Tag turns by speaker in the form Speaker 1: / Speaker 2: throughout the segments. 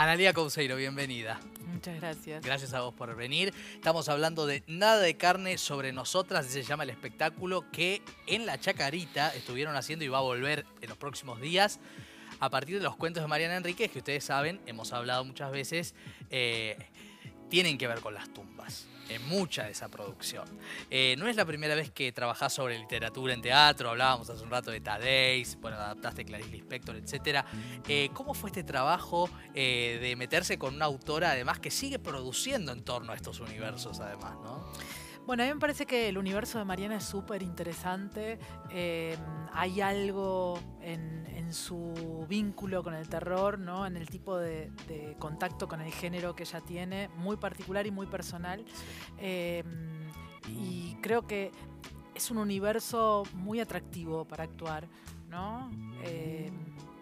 Speaker 1: Analia Couseiro, bienvenida.
Speaker 2: Muchas gracias.
Speaker 1: Gracias a vos por venir. Estamos hablando de Nada de carne sobre nosotras, se llama el espectáculo que en la Chacarita estuvieron haciendo y va a volver en los próximos días a partir de los cuentos de Mariana Enríquez, que ustedes saben, hemos hablado muchas veces, eh, tienen que ver con las tumbas en mucha de esa producción. Eh, no es la primera vez que trabajás sobre literatura en teatro, hablábamos hace un rato de Tadeix, bueno, adaptaste Clarice Lispector, etc. Eh, ¿Cómo fue este trabajo de meterse con una autora, además, que sigue produciendo en torno a estos universos, además, ¿no?
Speaker 2: Bueno, a mí me parece que el universo de Mariana es súper interesante. hay algo en, su vínculo con el terror, ¿no? en el tipo de, contacto con el género que ella tiene, muy particular y muy personal. Em, y creo que es un universo muy atractivo para actuar. ¿no? Em,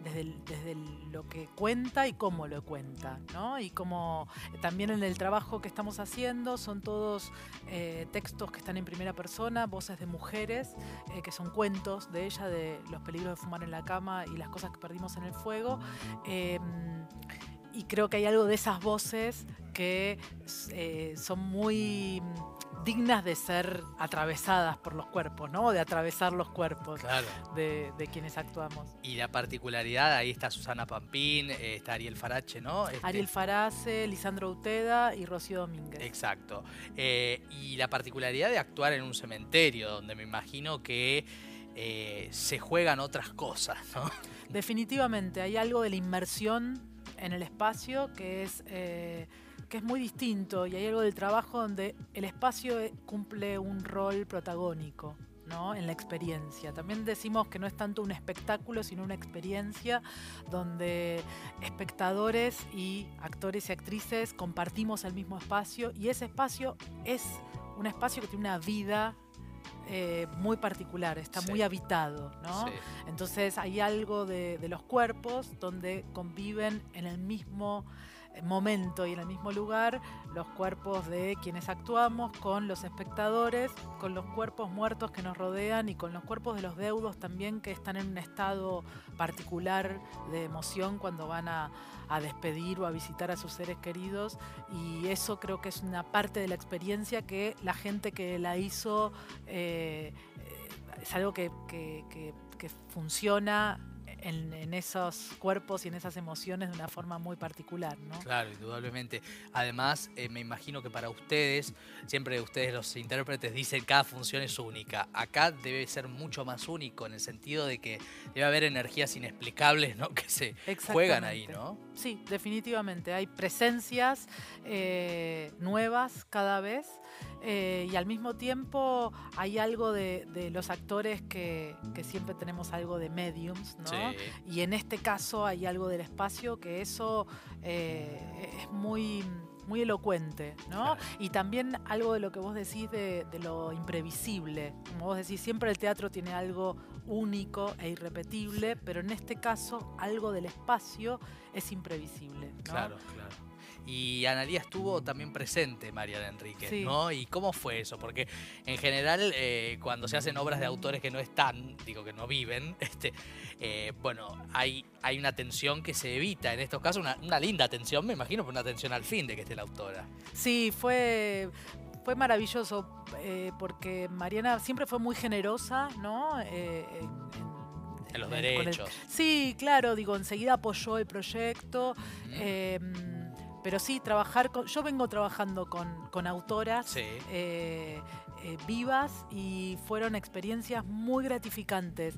Speaker 2: desde, lo que cuenta y cómo lo cuenta, ¿no? Y como también en el trabajo que estamos haciendo son todos eh, textos que están en primera persona, voces de mujeres, eh, que son cuentos de ella, de los peligros de fumar en la cama y las cosas que perdimos en el fuego. Em, y creo que hay algo de esas voces que eh, son muy dignas de ser atravesadas por los cuerpos, ¿no? De atravesar los cuerpos de, quienes actuamos.
Speaker 1: Y la particularidad, ahí está Susana Pampín, eh, está Ariel Farache, ¿no?
Speaker 2: Este Ariel Farace, Lisandro Uteda y Rocío Domínguez.
Speaker 1: Exacto. Eh, y la particularidad de actuar en un cementerio, donde me imagino que eh, se juegan otras cosas, ¿no?
Speaker 2: Definitivamente, hay algo de la inmersión en el espacio que es que es muy distinto y hay algo del trabajo donde el espacio eh, cumple un rol protagónico. ¿no? en la experiencia. También decimos que no es tanto un espectáculo, sino una experiencia donde espectadores y actores y actrices compartimos el mismo espacio y ese espacio es un espacio que tiene una vida eh, muy particular, está muy habitado. ¿no? Entonces hay algo de, de los cuerpos donde conviven en el mismo momento y en el mismo lugar los cuerpos de quienes actuamos con los espectadores, con los cuerpos muertos que nos rodean y con los cuerpos de los deudos también que están en un estado particular de emoción cuando van a, despedir o a visitar a sus seres queridos. Y eso creo que es una parte de la experiencia que la gente que la hizo eh, es algo que, que funciona en, esos cuerpos y en esas emociones de una forma muy particular. ¿no?
Speaker 1: Claro, indudablemente. Además, eh, me imagino que para ustedes, siempre ustedes los intérpretes dicen que cada función es única. Acá debe ser mucho más único en el sentido de que debe haber energías inexplicables ¿no? que se juegan ahí, ¿no?
Speaker 2: Sí, definitivamente. Hay presencias eh, nuevas cada vez. Eh, y al mismo tiempo hay algo de, los actores que, siempre tenemos algo de mediums, ¿no? Y en este caso hay algo del espacio que eso eh, es muy muy elocuente, ¿no? Y también algo de lo que vos decís de, lo imprevisible. Como vos decís, siempre el teatro tiene algo único e irrepetible, pero en este caso algo del espacio es imprevisible.
Speaker 1: Claro, claro. Y Analía estuvo también presente, María Enrique, ¿no? ¿Y cómo fue eso? Porque en general, eh, cuando se hacen obras de autores que no están, digo que no viven, este, eh, bueno, hay, hay una tensión que se evita. En estos casos, una, linda tensión, me imagino, pero una tensión al fin de que esté la autora.
Speaker 2: Sí, fue fue maravilloso eh, porque Mariana siempre fue muy generosa, ¿no?
Speaker 1: en, los derechos.
Speaker 2: sí, claro, digo, enseguida apoyó el proyecto. Pero sí, trabajar con. Yo vengo trabajando con, autoras eh, eh, vivas y fueron experiencias muy gratificantes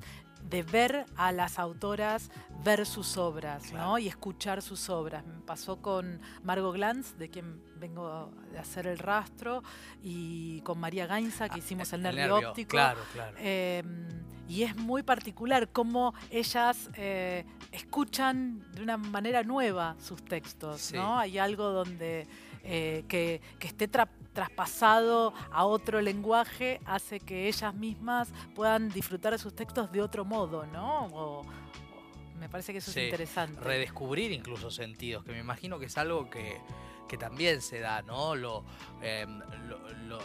Speaker 2: de ver a las autoras, ver sus obras, ¿no? Y escuchar sus obras. Me pasó con Margot Glantz, de quien vengo a hacer el rastro, y con María Gainza, que ah, hicimos el, nervio, óptico.
Speaker 1: Claro, claro.
Speaker 2: Em, y es muy particular cómo ellas eh, escuchan de una manera nueva sus textos, ¿no? Hay algo donde eh, que, esté traspasado a otro lenguaje hace que ellas mismas puedan disfrutar de sus textos de otro modo, ¿no? me parece que eso es interesante.
Speaker 1: Redescubrir incluso sentidos, que me imagino que es algo que que también se da, ¿no? Em,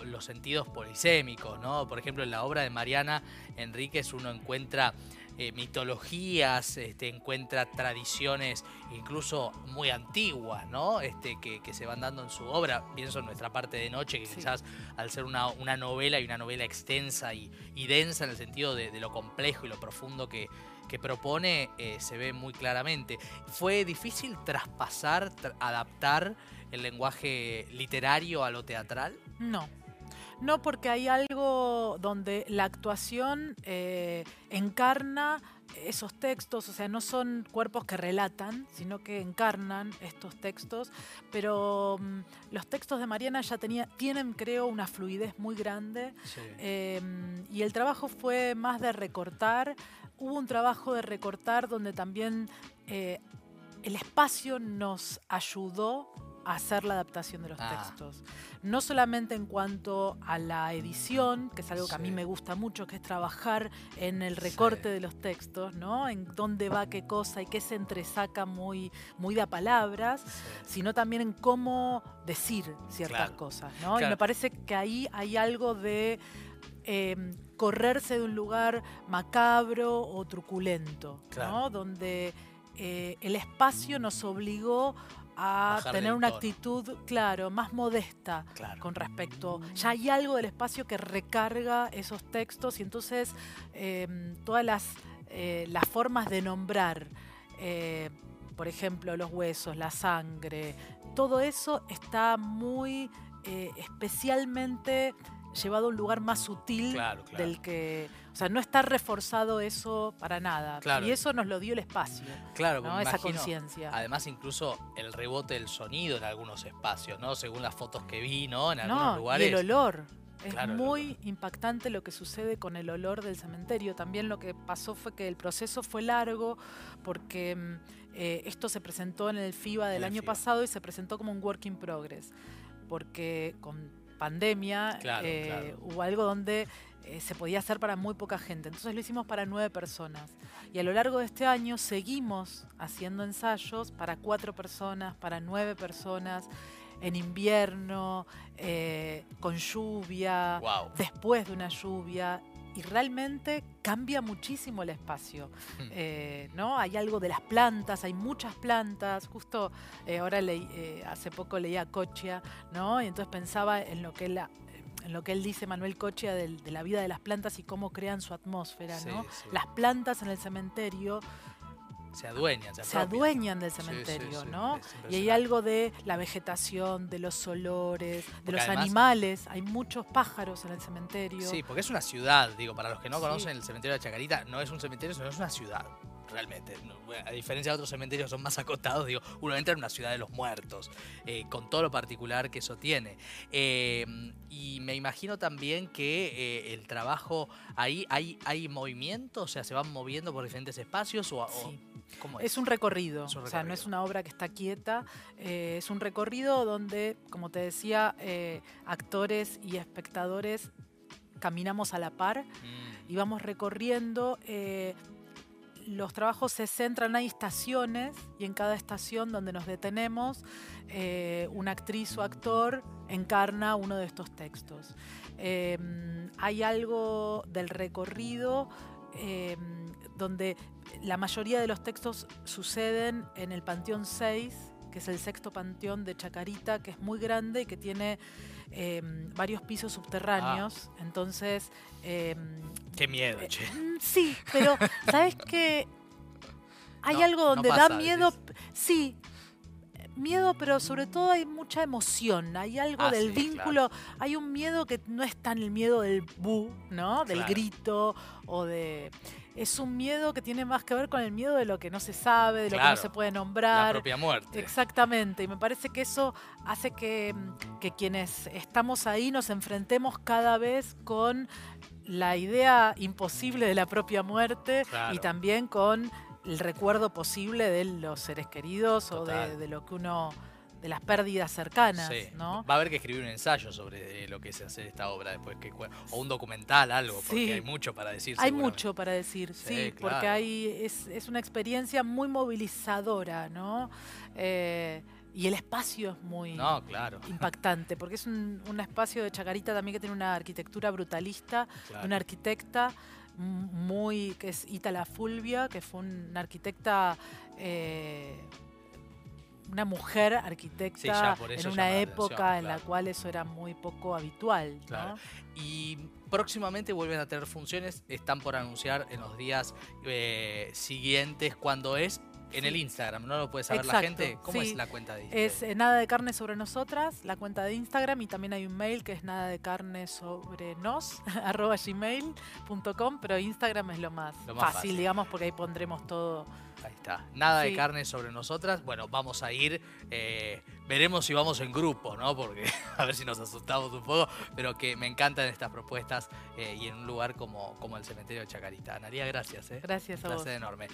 Speaker 1: los sentidos polisémicos, ¿no? Por ejemplo, en la obra de Mariana Enríquez uno encuentra eh, mitologías, este, encuentra tradiciones incluso muy antiguas, ¿no? Este, que, que, se van dando en su obra. Pienso en nuestra parte de noche, que quizás al ser una, una, novela y una novela extensa y, y densa en el sentido de, de, lo complejo y lo profundo que, que propone, eh, se ve muy claramente. ¿Fue difícil traspasar, tra adaptar el lenguaje literario a lo teatral?
Speaker 2: No. No, porque hay algo donde la actuación eh, encarna esos textos, o sea, no son cuerpos que relatan, sino que encarnan estos textos, pero um, los textos de Mariana ya tenía, tienen, creo, una fluidez muy grande sí. eh, y el trabajo fue más de recortar, hubo un trabajo de recortar donde también eh, el espacio nos ayudó a hacer la adaptación de los ah. textos. No solamente en cuanto a la edición, que es algo que sí. a mí me gusta mucho, que es trabajar en el recorte sí. de los textos, ¿no? En dónde va qué cosa y qué se entresaca muy, muy de a palabras, sí. sino también en cómo decir ciertas
Speaker 1: claro.
Speaker 2: cosas, ¿no?
Speaker 1: Claro.
Speaker 2: Y me parece que ahí hay algo de eh, correrse de un lugar macabro o truculento,
Speaker 1: claro.
Speaker 2: ¿no? Donde eh, el espacio nos obligó a
Speaker 1: Bajar
Speaker 2: tener una
Speaker 1: tono.
Speaker 2: actitud, claro, más modesta
Speaker 1: Claro.
Speaker 2: con respecto. Ya hay algo del espacio que recarga esos textos y entonces eh, todas las, eh, las formas de nombrar, eh, por ejemplo, los huesos, la sangre, todo eso está muy especialmente llevado a un lugar más sutil
Speaker 1: Claro, claro.
Speaker 2: del que. O sea, no está reforzado eso para nada.
Speaker 1: Claro.
Speaker 2: Y eso nos lo dio el espacio.
Speaker 1: Claro,
Speaker 2: ¿no? Esa conciencia.
Speaker 1: Además, incluso el rebote del sonido en algunos espacios, ¿no? Según las fotos que vi, ¿no? En algunos
Speaker 2: No,
Speaker 1: lugares.
Speaker 2: y el olor. Es
Speaker 1: Claro,
Speaker 2: muy impactante lo que sucede con el olor del cementerio. También lo que pasó fue que el proceso fue largo porque mm, eh, esto se presentó en el FIBA del
Speaker 1: el
Speaker 2: año
Speaker 1: FIBA.
Speaker 2: pasado y se presentó como un work in progress. Porque con pandemia
Speaker 1: Claro,
Speaker 2: eh,
Speaker 1: claro.
Speaker 2: algo donde eh, se podía hacer para muy poca gente. Entonces lo hicimos para nueve personas. Y a lo largo de este año seguimos haciendo ensayos para cuatro personas, para nueve personas, en invierno, eh, con lluvia,
Speaker 1: Wow.
Speaker 2: después de una lluvia. Y realmente cambia muchísimo el espacio.
Speaker 1: Hmm.
Speaker 2: Eh, ¿no? Hay algo de las plantas, hay muchas plantas. Justo eh, ahora leí, eh, hace poco leía Cochia, ¿no? Y entonces pensaba en lo que él, en lo que él dice, Manuel Cochia, del- de, la vida de las plantas y cómo crean su atmósfera,
Speaker 1: Sí,
Speaker 2: ¿no?
Speaker 1: sí.
Speaker 2: Las plantas en el cementerio
Speaker 1: Se adueñan, se,
Speaker 2: se adueñan del
Speaker 1: Sí, sí,
Speaker 2: cementerio,
Speaker 1: sí,
Speaker 2: ¿no? Y hay algo de la vegetación, de los olores, de
Speaker 1: Porque
Speaker 2: los
Speaker 1: además-
Speaker 2: animales. Hay muchos pájaros en el cementerio.
Speaker 1: Sí, porque es una ciudad, digo, para los que no conocen el cementerio de Chacarita, no es un cementerio, sino es una ciudad, realmente. A diferencia de otros cementerios son más acotados, digo, uno entra en una ciudad de los muertos, eh, con todo lo particular que eso tiene. Eh, y me imagino también que eh, el trabajo, ahí hay, hay movimiento, o sea, se van moviendo por diferentes espacios o, o-
Speaker 2: Sí.
Speaker 1: ¿cómo es?
Speaker 2: Es un recorrido,
Speaker 1: Es un
Speaker 2: o sea, no es una obra que está quieta, es un recorrido donde, como te decía, actores y espectadores caminamos a la par
Speaker 1: Mm,
Speaker 2: y vamos recorriendo. Los trabajos se centran, hay estaciones y en cada estación donde nos detenemos, eh, una actriz o actor encarna uno de estos textos. Eh, hay algo del recorrido eh, donde la mayoría de los textos suceden en el Panteón 6, que es el sexto panteón de Chacarita, que es muy grande y que tiene eh, varios pisos subterráneos. Entonces, eh,
Speaker 1: Qué miedo,
Speaker 2: eh,
Speaker 1: che.
Speaker 2: mm, Sí, pero ¿sabes qué? Hay
Speaker 1: No,
Speaker 2: algo
Speaker 1: no
Speaker 2: donde
Speaker 1: pasa,
Speaker 2: da miedo. Sí, miedo, pero sobre todo hay mucha emoción. Hay algo
Speaker 1: Ah,
Speaker 2: del
Speaker 1: sí,
Speaker 2: vínculo. Hay un miedo que no es tan el miedo del bu, ¿no? Del
Speaker 1: Claro.
Speaker 2: grito o de. Es un miedo que tiene más que ver con el miedo de lo que no se sabe, de lo que no se puede
Speaker 1: La
Speaker 2: nombrar.
Speaker 1: propia muerte.
Speaker 2: Exactamente, y me parece que eso hace que, mm, que quienes estamos ahí nos enfrentemos cada vez con la idea imposible de la propia muerte y también con el recuerdo posible de los seres queridos o de, lo que uno, de las pérdidas cercanas,
Speaker 1: Sí.
Speaker 2: ¿no?
Speaker 1: Va a haber que escribir un ensayo sobre eh, lo que es hacer esta obra después que o un documental, algo, porque
Speaker 2: Sí.
Speaker 1: hay mucho para decir.
Speaker 2: Hay mucho para decir, sí,
Speaker 1: Sí,
Speaker 2: porque hay, es, es una experiencia muy movilizadora, ¿no? Eh, y el espacio es muy...
Speaker 1: No, claro.
Speaker 2: impactante, porque es un, un espacio de Chacarita también que tiene una arquitectura brutalista,
Speaker 1: claro.
Speaker 2: una arquitecta muy, que es Itala Fulvia, que fue una arquitecta, eh, una mujer arquitecta en una época en la cual eso era muy poco habitual.
Speaker 1: Y próximamente vuelven a tener funciones, están por anunciar en los días eh, siguientes cuando es en el Instagram, ¿no lo puede saber la gente? ¿Cómo es la cuenta de Instagram?
Speaker 2: Es eh, nada de carne sobre nosotras, la cuenta de Instagram, y también hay un mail que es nada de carne sobre nos, arroba gmail.com, pero Instagram es lo más, fácil, digamos, porque ahí pondremos todo.
Speaker 1: Ahí está. Nada de carne sobre nosotras. Bueno, vamos a ir. Eh, veremos si vamos en grupo, ¿no? Porque a ver si nos asustamos un poco. Pero que me encantan estas propuestas eh, y en un lugar como, como el cementerio de Chacarita. Analia, gracias. ¿eh?
Speaker 2: Gracias a un
Speaker 1: placer enorme.